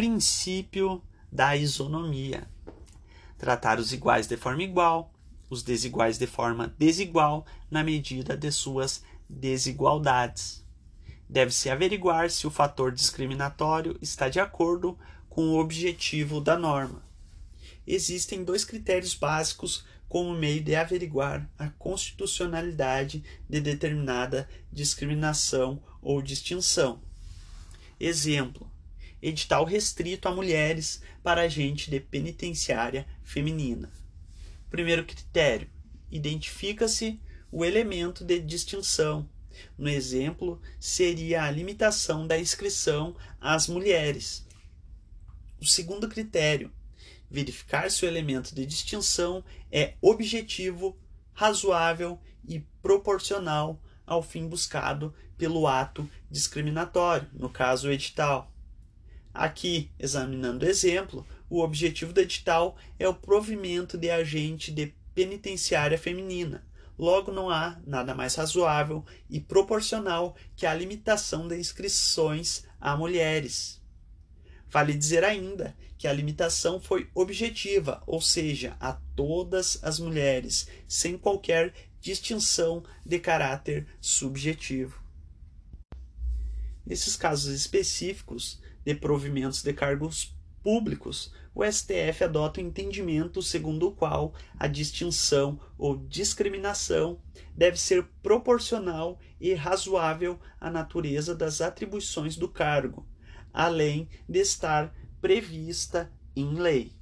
princípio da isonomia. Tratar os iguais de forma igual, os desiguais de forma desigual, na medida de suas desigualdades. Deve-se averiguar se o fator discriminatório está de acordo com o objetivo da norma. Existem dois critérios básicos como meio de averiguar a constitucionalidade de determinada discriminação ou distinção. Exemplo: edital restrito a mulheres para agente de penitenciária feminina. Primeiro critério: identifica-se o elemento de distinção. No exemplo, seria a limitação da inscrição às mulheres. O segundo critério: verificar se o elemento de distinção é objetivo, razoável e proporcional ao fim buscado pelo ato discriminatório, no caso o edital. Aqui, examinando o exemplo, o objetivo do edital é o provimento de agente de penitenciária feminina. Logo, não há nada mais razoável e proporcional que a limitação de inscrições a mulheres. Vale dizer ainda que a limitação foi objetiva, ou seja, a todas as mulheres, sem qualquer distinção de caráter subjetivo. Nesses casos específicos de provimentos de cargos públicos, o STF adota o entendimento segundo o qual a distinção ou discriminação deve ser proporcional e razoável à natureza das atribuições do cargo, além de estar prevista em lei.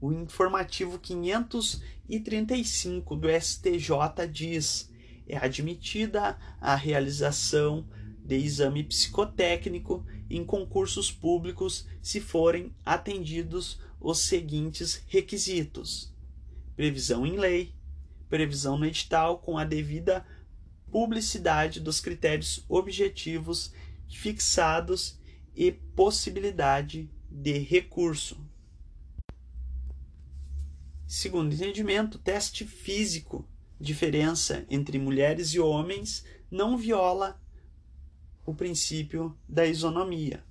O informativo 535 do STJ diz: é admitida a realização de exame psicotécnico em concursos públicos se forem atendidos os seguintes requisitos: previsão em lei, previsão no edital com a devida publicidade dos critérios objetivos fixados e possibilidade de recurso. Segundo entendimento, teste físico, diferença entre mulheres e homens, não viola o princípio da isonomia.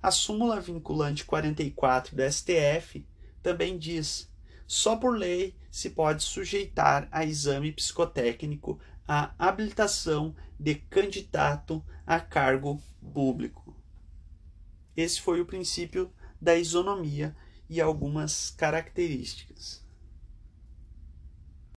A súmula vinculante 44 do STF também diz: só por lei se pode sujeitar a exame psicotécnico a habilitação de candidato a cargo público. Esse foi o princípio da isonomia e algumas características.